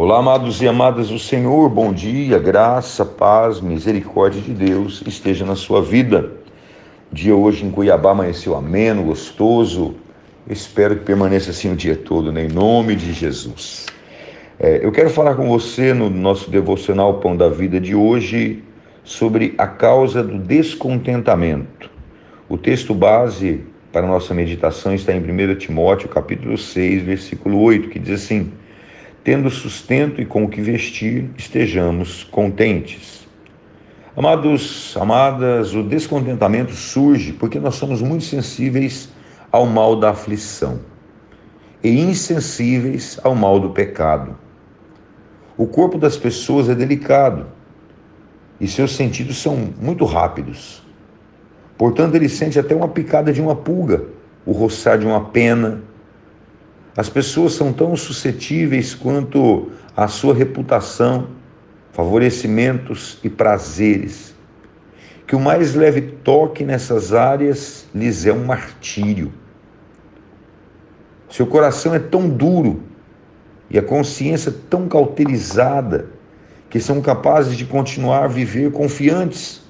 Olá, amados e amadas do Senhor, bom dia, graça, paz, misericórdia de Deus esteja na sua vida. O dia hoje em Cuiabá amanheceu ameno, gostoso. espero que permaneça assim o dia todo, né? em nome de Jesus. É, eu quero falar com você no nosso devocional Pão da Vida de hoje sobre a causa do descontentamento. O texto base para nossa meditação está em 1 Timóteo, capítulo 6, versículo 8, que diz assim: tendo sustento e com o que vestir, estejamos contentes. Amados, amadas, o descontentamento surge porque nós somos muito sensíveis ao mal da aflição e insensíveis ao mal do pecado. O corpo das pessoas é delicado e seus sentidos são muito rápidos. Portanto, ele sente até uma picada de uma pulga, o roçar de uma pena, as pessoas são tão suscetíveis quanto a sua reputação, favorecimentos e prazeres, que o mais leve toque nessas áreas lhes é um martírio. Seu coração é tão duro e a consciência tão cauterizada que são capazes de continuar a viver confiantes,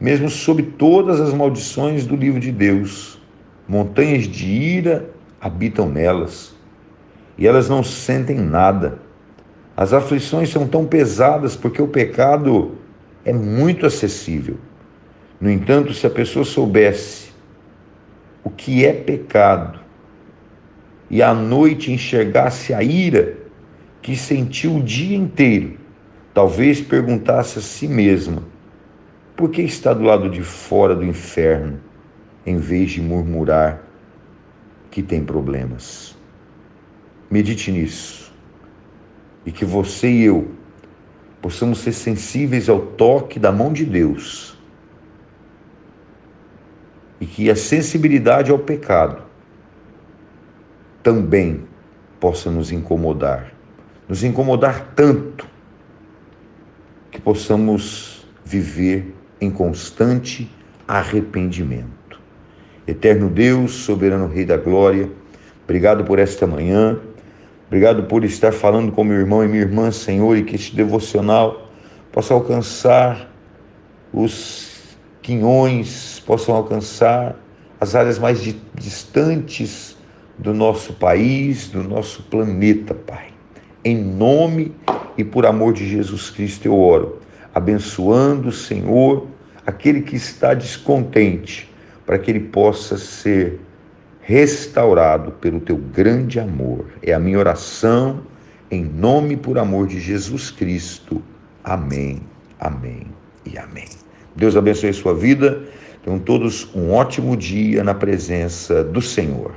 mesmo sob todas as maldições do livro de Deus. Montanhas de ira habitam nelas e elas não sentem nada. As aflições são tão pesadas porque o pecado é muito acessível. No entanto, se a pessoa soubesse o que é pecado e à noite enxergasse a ira que sentiu o dia inteiro, talvez perguntasse a si mesma: por que está do lado de fora do inferno, em vez de murmurar que tem problemas? Medite nisso. E que você e eu possamos ser sensíveis ao toque da mão de Deus. E que a sensibilidade ao pecado também possa nos incomodar. Nos incomodar tanto que possamos viver em constante arrependimento. Eterno Deus, soberano Rei da Glória, obrigado por esta manhã. Obrigado por estar falando com meu irmão e minha irmã, Senhor, e que este devocional possa alcançar os quinhões, possam alcançar as áreas mais distantes do nosso país, do nosso planeta, Pai. Em nome e por amor de Jesus Cristo eu oro, abençoando, Senhor, aquele que está descontente, para que ele possa ser restaurado pelo teu grande amor. É a minha oração, em nome por amor de Jesus Cristo. Amém, amém e amém. Deus abençoe sua vida. Tenham todos um ótimo dia na presença do Senhor.